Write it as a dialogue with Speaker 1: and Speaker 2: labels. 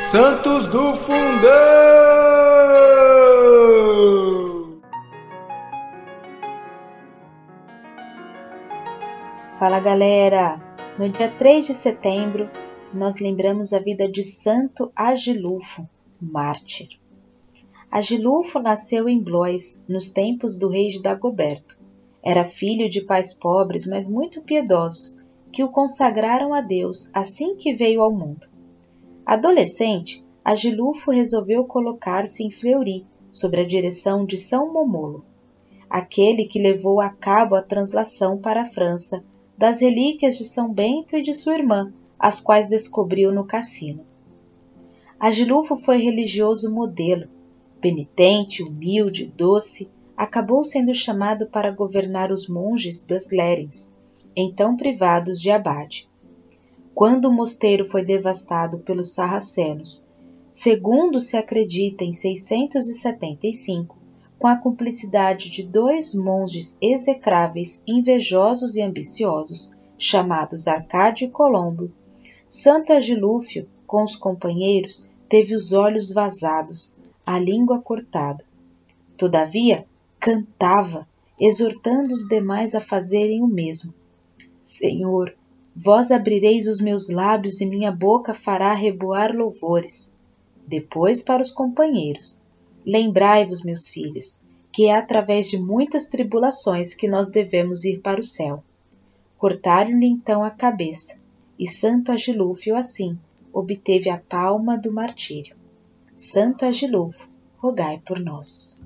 Speaker 1: Santos do Fundão!
Speaker 2: Fala galera! No dia 3 de setembro, nós lembramos a vida de Santo Agilulfo, mártir. Agilulfo nasceu em Blois, nos tempos do rei Dagoberto. Era filho de pais pobres, mas muito piedosos, que o consagraram a Deus assim que veio ao mundo. Adolescente, Agilulfo resolveu colocar-se em Fleury, sob a direção de São Momolo, aquele que levou a cabo a translação para a França das relíquias de São Bento e de sua irmã, as quais descobriu no cassino. Agilulfo foi religioso modelo, penitente, humilde, doce, acabou sendo chamado para governar os monges das Lérins, então privados de abade. Quando o mosteiro foi devastado pelos sarracenos, segundo se acredita em 675, com a cumplicidade de dois monges execráveis, invejosos e ambiciosos, chamados Arcádio e Colombo, Santo Agilúfio, com os companheiros, teve os olhos vazados, a língua cortada. Todavia, cantava, exortando os demais a fazerem o mesmo, Senhor, vós abrireis os meus lábios e minha boca fará reboar louvores. Depois para os companheiros: Lembrai-vos, meus filhos, que é através de muitas tribulações que nós devemos ir para o céu. Cortaram-lhe então a cabeça, e Santo Agilúfio assim obteve a palma do martírio. Santo Agilufo, rogai por nós.